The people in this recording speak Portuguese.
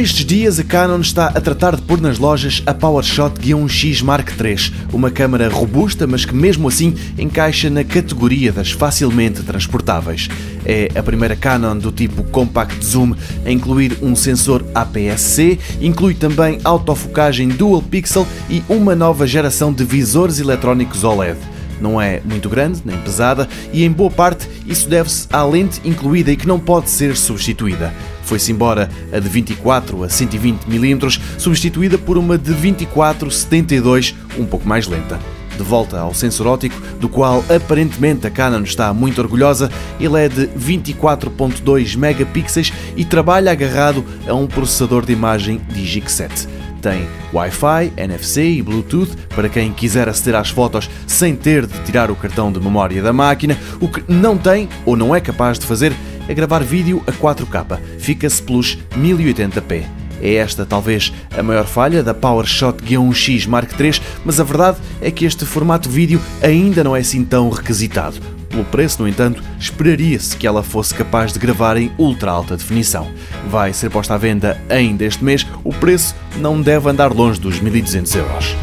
estes dias, a Canon está a tratar de pôr nas lojas a PowerShot G1X Mark III, uma câmara robusta, mas que mesmo assim encaixa na categoria das facilmente transportáveis. É a primeira Canon do tipo Compact Zoom a incluir um sensor APS-C, inclui também autofocagem Dual Pixel e uma nova geração de visores eletrónicos OLED não é muito grande nem pesada e em boa parte isso deve-se à lente incluída e que não pode ser substituída. Foi-se embora a de 24 a 120 mm, substituída por uma de 24-72, um pouco mais lenta. De volta ao sensor óptico, do qual aparentemente a Canon está muito orgulhosa, ele é de 24.2 megapixels e trabalha agarrado a um processador de imagem Digic 7. Tem Wi-Fi, NFC e Bluetooth para quem quiser aceder às fotos sem ter de tirar o cartão de memória da máquina. O que não tem ou não é capaz de fazer é gravar vídeo a 4K. Fica-se pelos 1080p. É esta talvez a maior falha da PowerShot G1X Mark III, mas a verdade é que este formato vídeo ainda não é assim tão requisitado. Pelo preço, no entanto, esperaria-se que ela fosse capaz de gravar em ultra alta definição. Vai ser posta à venda ainda este mês, o preço não deve andar longe dos 1200 euros.